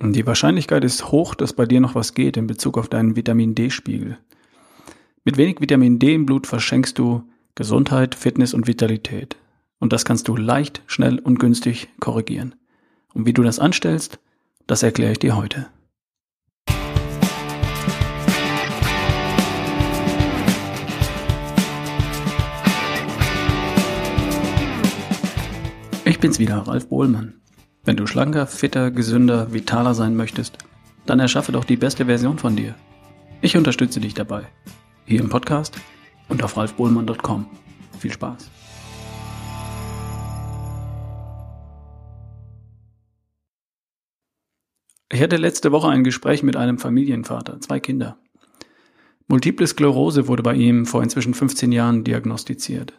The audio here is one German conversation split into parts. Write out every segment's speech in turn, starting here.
Die Wahrscheinlichkeit ist hoch, dass bei dir noch was geht in Bezug auf deinen Vitamin D-Spiegel. Mit wenig Vitamin D im Blut verschenkst du Gesundheit, Fitness und Vitalität. Und das kannst du leicht, schnell und günstig korrigieren. Und wie du das anstellst, das erkläre ich dir heute. Ich bin's wieder, Ralf Bohlmann. Wenn du schlanker, fitter, gesünder, vitaler sein möchtest, dann erschaffe doch die beste Version von dir. Ich unterstütze dich dabei. Hier im Podcast und auf ralfbohlmann.com. Viel Spaß. Ich hatte letzte Woche ein Gespräch mit einem Familienvater, zwei Kinder. Multiple Sklerose wurde bei ihm vor inzwischen 15 Jahren diagnostiziert.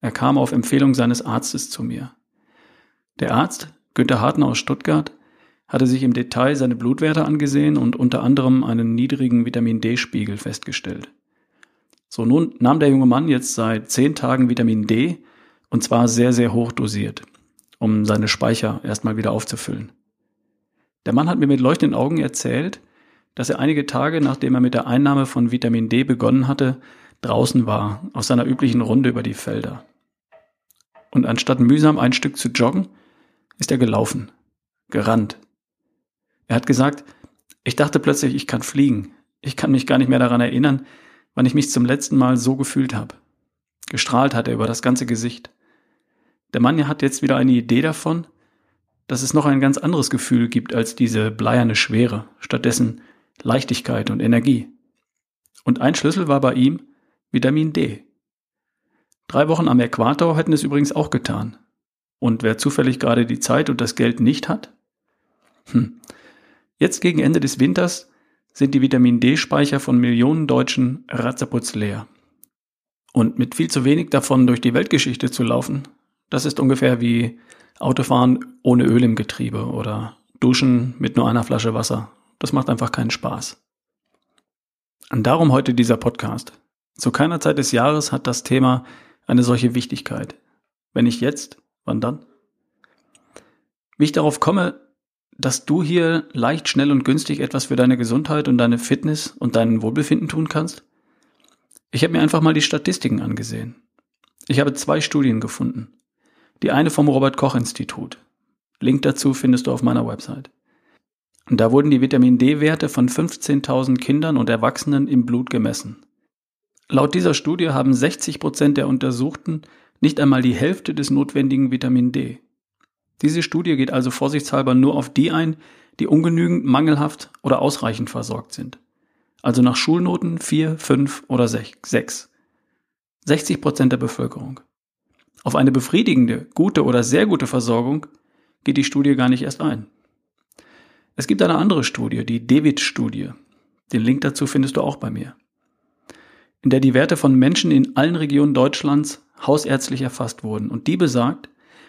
Er kam auf Empfehlung seines Arztes zu mir. Der Arzt Günter Hartner aus Stuttgart hatte sich im Detail seine Blutwerte angesehen und unter anderem einen niedrigen Vitamin D-Spiegel festgestellt. So nun nahm der junge Mann jetzt seit zehn Tagen Vitamin D und zwar sehr, sehr hoch dosiert, um seine Speicher erstmal wieder aufzufüllen. Der Mann hat mir mit leuchtenden Augen erzählt, dass er einige Tage nachdem er mit der Einnahme von Vitamin D begonnen hatte, draußen war, auf seiner üblichen Runde über die Felder. Und anstatt mühsam ein Stück zu joggen, ist er gelaufen, gerannt. Er hat gesagt, ich dachte plötzlich, ich kann fliegen. Ich kann mich gar nicht mehr daran erinnern, wann ich mich zum letzten Mal so gefühlt habe. Gestrahlt hat er über das ganze Gesicht. Der Mann hat jetzt wieder eine Idee davon, dass es noch ein ganz anderes Gefühl gibt als diese bleierne Schwere, stattdessen Leichtigkeit und Energie. Und ein Schlüssel war bei ihm Vitamin D. Drei Wochen am Äquator hätten es übrigens auch getan. Und wer zufällig gerade die Zeit und das Geld nicht hat? Hm. Jetzt gegen Ende des Winters sind die Vitamin D-Speicher von Millionen Deutschen ratzeputz leer. Und mit viel zu wenig davon durch die Weltgeschichte zu laufen, das ist ungefähr wie Autofahren ohne Öl im Getriebe oder Duschen mit nur einer Flasche Wasser. Das macht einfach keinen Spaß. Und darum heute dieser Podcast. Zu keiner Zeit des Jahres hat das Thema eine solche Wichtigkeit. Wenn nicht jetzt, Wann dann? Wie ich darauf komme, dass du hier leicht, schnell und günstig etwas für deine Gesundheit und deine Fitness und dein Wohlbefinden tun kannst? Ich habe mir einfach mal die Statistiken angesehen. Ich habe zwei Studien gefunden. Die eine vom Robert Koch Institut. Link dazu findest du auf meiner Website. Da wurden die Vitamin D-Werte von 15.000 Kindern und Erwachsenen im Blut gemessen. Laut dieser Studie haben 60 Prozent der Untersuchten nicht einmal die Hälfte des notwendigen Vitamin D. Diese Studie geht also vorsichtshalber nur auf die ein, die ungenügend, mangelhaft oder ausreichend versorgt sind. Also nach Schulnoten 4, 5 oder 6. 60 Prozent der Bevölkerung. Auf eine befriedigende, gute oder sehr gute Versorgung geht die Studie gar nicht erst ein. Es gibt eine andere Studie, die David-Studie. Den Link dazu findest du auch bei mir. In der die Werte von Menschen in allen Regionen Deutschlands hausärztlich erfasst wurden. Und die besagt,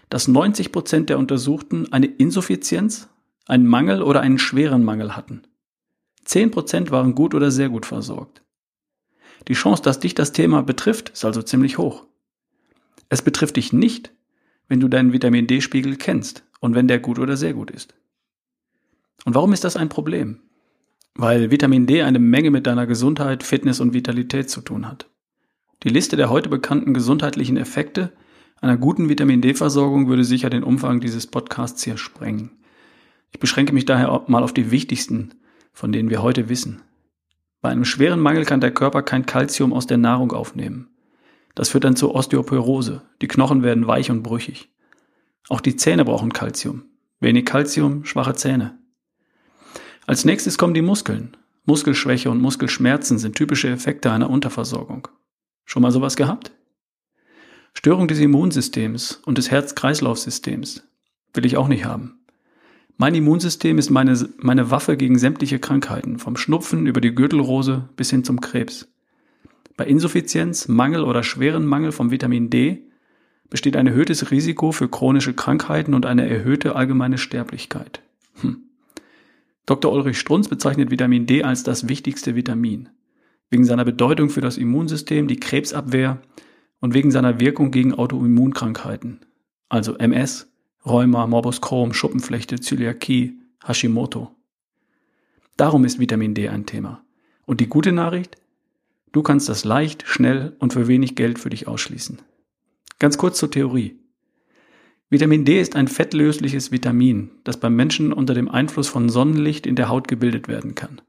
dass 90 Prozent der Untersuchten eine Insuffizienz, einen Mangel oder einen schweren Mangel hatten. 10 Prozent waren gut oder sehr gut versorgt. Die Chance, dass dich das Thema betrifft, ist also ziemlich hoch. Es betrifft dich nicht, wenn du deinen Vitamin D-Spiegel kennst und wenn der gut oder sehr gut ist. Und warum ist das ein Problem? Weil Vitamin D eine Menge mit deiner Gesundheit, Fitness und Vitalität zu tun hat. Die Liste der heute bekannten gesundheitlichen Effekte einer guten Vitamin D-Versorgung würde sicher den Umfang dieses Podcasts hier sprengen. Ich beschränke mich daher mal auf die wichtigsten, von denen wir heute wissen. Bei einem schweren Mangel kann der Körper kein Kalzium aus der Nahrung aufnehmen. Das führt dann zur Osteoporose. Die Knochen werden weich und brüchig. Auch die Zähne brauchen Kalzium. Wenig Kalzium, schwache Zähne. Als nächstes kommen die Muskeln. Muskelschwäche und Muskelschmerzen sind typische Effekte einer Unterversorgung. Schon mal sowas gehabt? Störung des Immunsystems und des Herz-Kreislauf-Systems will ich auch nicht haben. Mein Immunsystem ist meine, meine Waffe gegen sämtliche Krankheiten, vom Schnupfen über die Gürtelrose bis hin zum Krebs. Bei Insuffizienz, Mangel oder schweren Mangel von Vitamin D besteht ein erhöhtes Risiko für chronische Krankheiten und eine erhöhte allgemeine Sterblichkeit. Hm. Dr. Ulrich Strunz bezeichnet Vitamin D als das wichtigste Vitamin wegen seiner Bedeutung für das Immunsystem, die Krebsabwehr und wegen seiner Wirkung gegen Autoimmunkrankheiten, also MS, Rheuma, Morbus Crohn, Schuppenflechte, Zöliakie, Hashimoto. Darum ist Vitamin D ein Thema. Und die gute Nachricht? Du kannst das leicht, schnell und für wenig Geld für dich ausschließen. Ganz kurz zur Theorie. Vitamin D ist ein fettlösliches Vitamin, das beim Menschen unter dem Einfluss von Sonnenlicht in der Haut gebildet werden kann.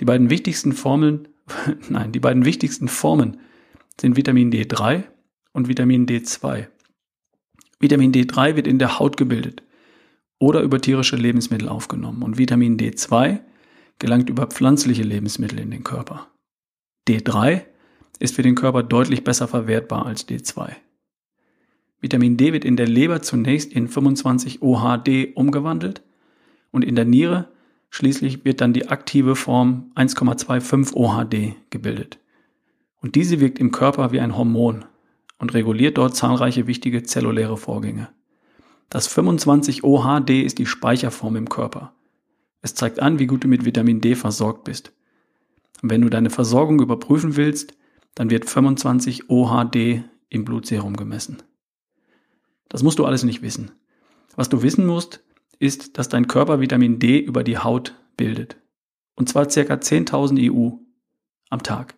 Die beiden wichtigsten Formeln, nein, die beiden wichtigsten Formen sind Vitamin D3 und Vitamin D2. Vitamin D3 wird in der Haut gebildet oder über tierische Lebensmittel aufgenommen und Vitamin D2 gelangt über pflanzliche Lebensmittel in den Körper. D3 ist für den Körper deutlich besser verwertbar als D2. Vitamin D wird in der Leber zunächst in 25 OHD umgewandelt und in der Niere schließlich wird dann die aktive Form 1,25 OHD gebildet. Und diese wirkt im Körper wie ein Hormon und reguliert dort zahlreiche wichtige zelluläre Vorgänge. Das 25 OHD ist die Speicherform im Körper. Es zeigt an, wie gut du mit Vitamin D versorgt bist. Und wenn du deine Versorgung überprüfen willst, dann wird 25 OHD im Blutserum gemessen. Das musst du alles nicht wissen. Was du wissen musst, ist, dass dein Körper Vitamin D über die Haut bildet. Und zwar circa 10.000 EU am Tag.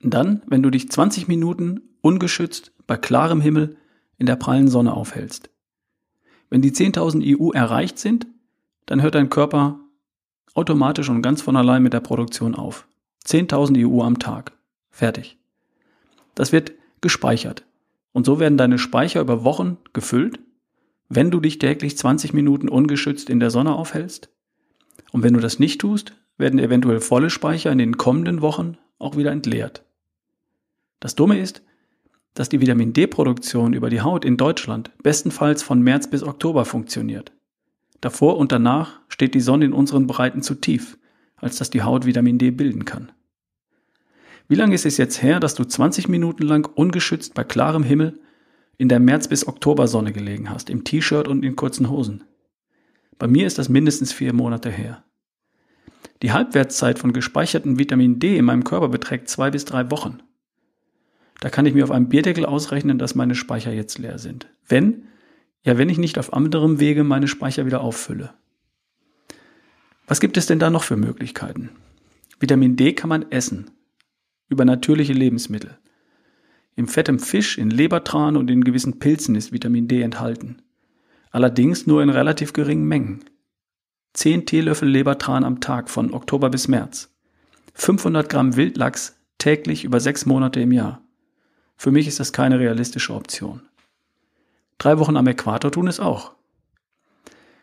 Dann, wenn du dich 20 Minuten ungeschützt bei klarem Himmel in der prallen Sonne aufhältst. Wenn die 10.000 EU erreicht sind, dann hört dein Körper automatisch und ganz von allein mit der Produktion auf. 10.000 EU am Tag. Fertig. Das wird gespeichert. Und so werden deine Speicher über Wochen gefüllt, wenn du dich täglich 20 Minuten ungeschützt in der Sonne aufhältst. Und wenn du das nicht tust, werden eventuell volle Speicher in den kommenden Wochen auch wieder entleert. Das Dumme ist, dass die Vitamin D-Produktion über die Haut in Deutschland bestenfalls von März bis Oktober funktioniert. Davor und danach steht die Sonne in unseren Breiten zu tief, als dass die Haut Vitamin D bilden kann. Wie lange ist es jetzt her, dass du 20 Minuten lang ungeschützt bei klarem Himmel in der März- bis Oktobersonne gelegen hast, im T-Shirt und in kurzen Hosen? Bei mir ist das mindestens vier Monate her. Die Halbwertszeit von gespeichertem Vitamin D in meinem Körper beträgt zwei bis drei Wochen. Da kann ich mir auf einem Bierdeckel ausrechnen, dass meine Speicher jetzt leer sind. Wenn ja, wenn ich nicht auf anderem Wege meine Speicher wieder auffülle. Was gibt es denn da noch für Möglichkeiten? Vitamin D kann man essen. Über natürliche Lebensmittel. Im fettem Fisch, in Lebertran und in gewissen Pilzen ist Vitamin D enthalten. Allerdings nur in relativ geringen Mengen. 10 Teelöffel Lebertran am Tag von Oktober bis März. 500 Gramm Wildlachs täglich über sechs Monate im Jahr. Für mich ist das keine realistische Option. Drei Wochen am Äquator tun es auch.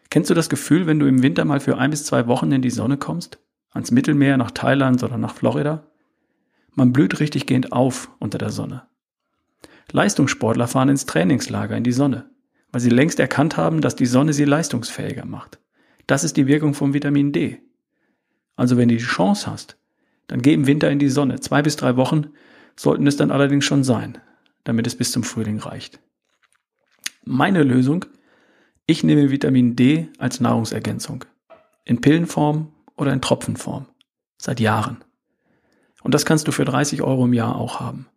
Kennst du das Gefühl, wenn du im Winter mal für ein bis zwei Wochen in die Sonne kommst? Ans Mittelmeer, nach Thailand oder nach Florida? Man blüht richtig gehend auf unter der Sonne. Leistungssportler fahren ins Trainingslager in die Sonne, weil sie längst erkannt haben, dass die Sonne sie leistungsfähiger macht. Das ist die Wirkung von Vitamin D. Also wenn du die Chance hast, dann geh im Winter in die Sonne. Zwei bis drei Wochen sollten es dann allerdings schon sein, damit es bis zum Frühling reicht. Meine Lösung? Ich nehme Vitamin D als Nahrungsergänzung. In Pillenform oder in Tropfenform. Seit Jahren. Und das kannst du für 30 Euro im Jahr auch haben.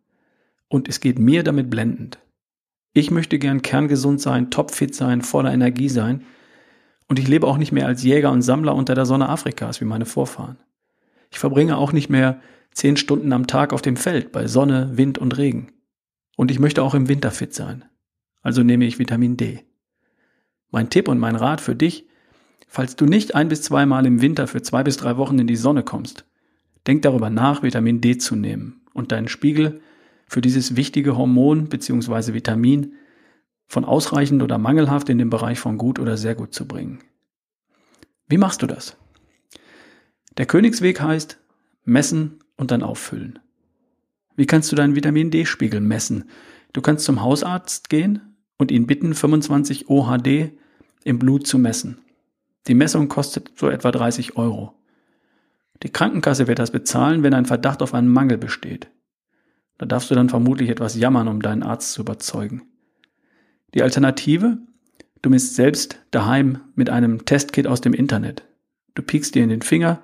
Und es geht mir damit blendend. Ich möchte gern kerngesund sein, topfit sein, voller Energie sein. Und ich lebe auch nicht mehr als Jäger und Sammler unter der Sonne Afrikas wie meine Vorfahren. Ich verbringe auch nicht mehr zehn Stunden am Tag auf dem Feld bei Sonne, Wind und Regen. Und ich möchte auch im Winter fit sein also nehme ich Vitamin D. Mein Tipp und mein Rat für dich, falls du nicht ein bis zweimal im Winter für zwei bis drei Wochen in die Sonne kommst, denk darüber nach, Vitamin D zu nehmen und deinen Spiegel für dieses wichtige Hormon bzw. Vitamin von ausreichend oder mangelhaft in den Bereich von gut oder sehr gut zu bringen. Wie machst du das? Der Königsweg heißt messen und dann auffüllen. Wie kannst du deinen Vitamin D-Spiegel messen? Du kannst zum Hausarzt gehen und ihn bitten, 25 OHD im Blut zu messen. Die Messung kostet so etwa 30 Euro. Die Krankenkasse wird das bezahlen, wenn ein Verdacht auf einen Mangel besteht. Da darfst du dann vermutlich etwas jammern, um deinen Arzt zu überzeugen. Die Alternative? Du misst selbst daheim mit einem Testkit aus dem Internet. Du piekst dir in den Finger,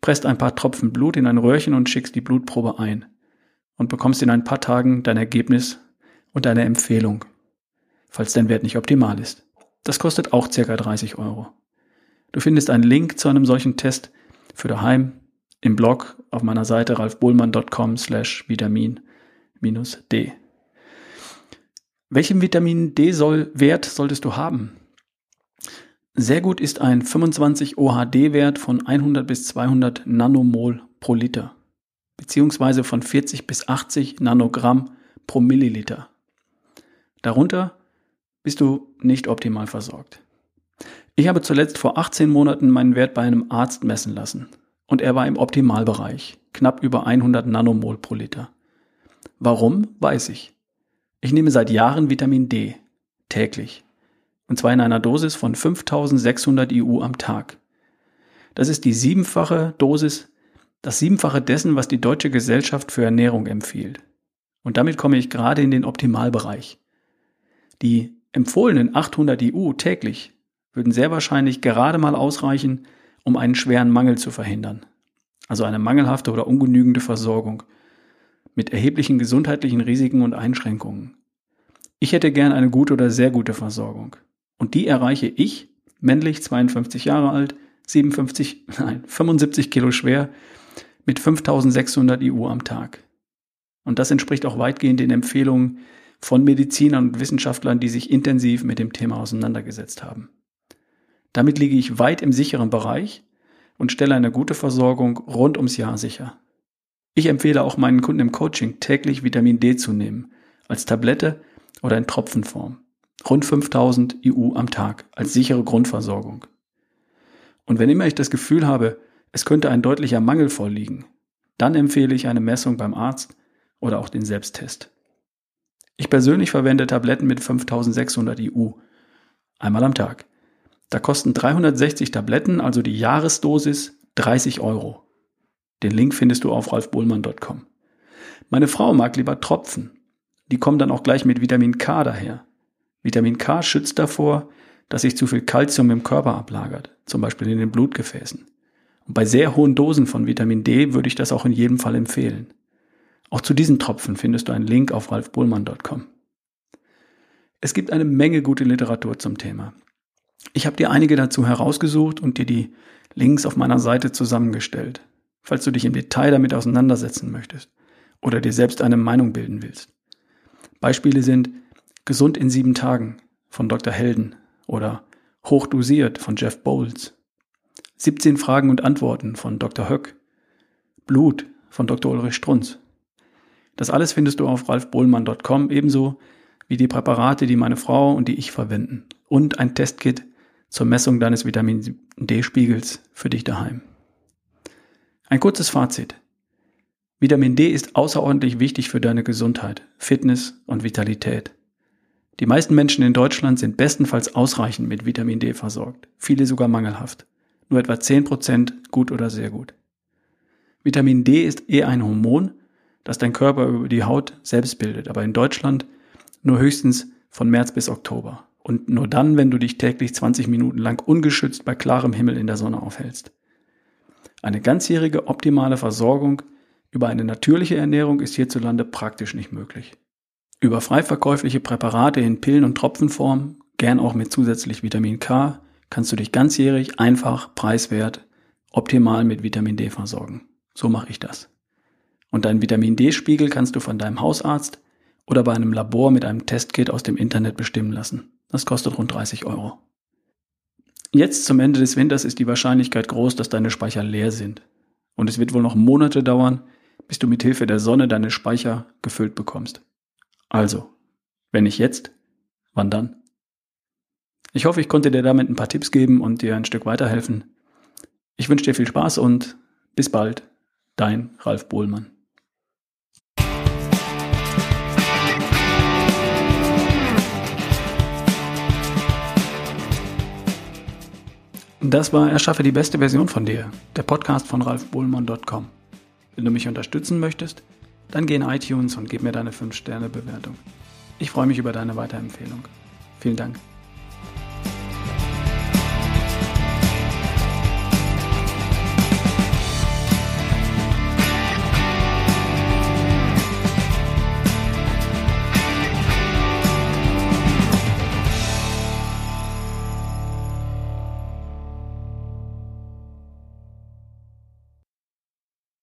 presst ein paar Tropfen Blut in ein Röhrchen und schickst die Blutprobe ein und bekommst in ein paar Tagen dein Ergebnis und deine Empfehlung falls dein Wert nicht optimal ist. Das kostet auch circa 30 Euro. Du findest einen Link zu einem solchen Test für daheim im Blog auf meiner Seite ralfbohlmann.com slash Vitamin D. Welchen Vitamin D soll, Wert solltest du haben? Sehr gut ist ein 25 OHD-Wert von 100 bis 200 Nanomol pro Liter, beziehungsweise von 40 bis 80 Nanogramm pro Milliliter. Darunter bist du nicht optimal versorgt. Ich habe zuletzt vor 18 Monaten meinen Wert bei einem Arzt messen lassen und er war im Optimalbereich, knapp über 100 Nanomol pro Liter. Warum, weiß ich. Ich nehme seit Jahren Vitamin D, täglich, und zwar in einer Dosis von 5600 IU am Tag. Das ist die siebenfache Dosis, das siebenfache dessen, was die Deutsche Gesellschaft für Ernährung empfiehlt. Und damit komme ich gerade in den Optimalbereich. Die empfohlenen 800 IU täglich würden sehr wahrscheinlich gerade mal ausreichen, um einen schweren Mangel zu verhindern. Also eine mangelhafte oder ungenügende Versorgung mit erheblichen gesundheitlichen Risiken und Einschränkungen. Ich hätte gern eine gute oder sehr gute Versorgung. Und die erreiche ich, männlich 52 Jahre alt, 57, nein, 75 Kilo schwer, mit 5600 IU am Tag. Und das entspricht auch weitgehend den Empfehlungen von Medizinern und Wissenschaftlern, die sich intensiv mit dem Thema auseinandergesetzt haben. Damit liege ich weit im sicheren Bereich und stelle eine gute Versorgung rund ums Jahr sicher. Ich empfehle auch meinen Kunden im Coaching täglich Vitamin D zu nehmen, als Tablette oder in Tropfenform. Rund 5000 IU am Tag als sichere Grundversorgung. Und wenn immer ich das Gefühl habe, es könnte ein deutlicher Mangel vorliegen, dann empfehle ich eine Messung beim Arzt oder auch den Selbsttest. Ich persönlich verwende Tabletten mit 5600 IU. Einmal am Tag. Da kosten 360 Tabletten, also die Jahresdosis, 30 Euro. Den Link findest du auf ralfbohlmann.com. Meine Frau mag lieber Tropfen. Die kommen dann auch gleich mit Vitamin K daher. Vitamin K schützt davor, dass sich zu viel Kalzium im Körper ablagert, zum Beispiel in den Blutgefäßen. Und bei sehr hohen Dosen von Vitamin D würde ich das auch in jedem Fall empfehlen. Auch zu diesen Tropfen findest du einen Link auf ralfbohlmann.com. Es gibt eine Menge gute Literatur zum Thema. Ich habe dir einige dazu herausgesucht und dir die Links auf meiner Seite zusammengestellt falls du dich im Detail damit auseinandersetzen möchtest oder dir selbst eine Meinung bilden willst. Beispiele sind Gesund in sieben Tagen von Dr. Helden oder Hochdosiert von Jeff Bowles, 17 Fragen und Antworten von Dr. Höck, Blut von Dr. Ulrich Strunz. Das alles findest du auf ralfbohlmann.com ebenso wie die Präparate, die meine Frau und die ich verwenden und ein Testkit zur Messung deines Vitamin D-Spiegels für dich daheim. Ein kurzes Fazit. Vitamin D ist außerordentlich wichtig für deine Gesundheit, Fitness und Vitalität. Die meisten Menschen in Deutschland sind bestenfalls ausreichend mit Vitamin D versorgt, viele sogar mangelhaft. Nur etwa 10% gut oder sehr gut. Vitamin D ist eher ein Hormon, das dein Körper über die Haut selbst bildet, aber in Deutschland nur höchstens von März bis Oktober. Und nur dann, wenn du dich täglich 20 Minuten lang ungeschützt bei klarem Himmel in der Sonne aufhältst. Eine ganzjährige optimale Versorgung über eine natürliche Ernährung ist hierzulande praktisch nicht möglich. Über frei verkäufliche Präparate in Pillen- und Tropfenform, gern auch mit zusätzlich Vitamin K, kannst du dich ganzjährig einfach, preiswert, optimal mit Vitamin D versorgen. So mache ich das. Und deinen Vitamin D-Spiegel kannst du von deinem Hausarzt oder bei einem Labor mit einem Testkit aus dem Internet bestimmen lassen. Das kostet rund 30 Euro. Jetzt zum Ende des Winters ist die Wahrscheinlichkeit groß, dass deine Speicher leer sind. Und es wird wohl noch Monate dauern, bis du mit Hilfe der Sonne deine Speicher gefüllt bekommst. Also, wenn nicht jetzt, wann dann? Ich hoffe, ich konnte dir damit ein paar Tipps geben und dir ein Stück weiterhelfen. Ich wünsche dir viel Spaß und bis bald, dein Ralf Bohlmann. Das war Erschaffe die beste Version von dir, der Podcast von ralfbohlmann.com. Wenn du mich unterstützen möchtest, dann geh in iTunes und gib mir deine 5-Sterne-Bewertung. Ich freue mich über deine Weiterempfehlung. Vielen Dank.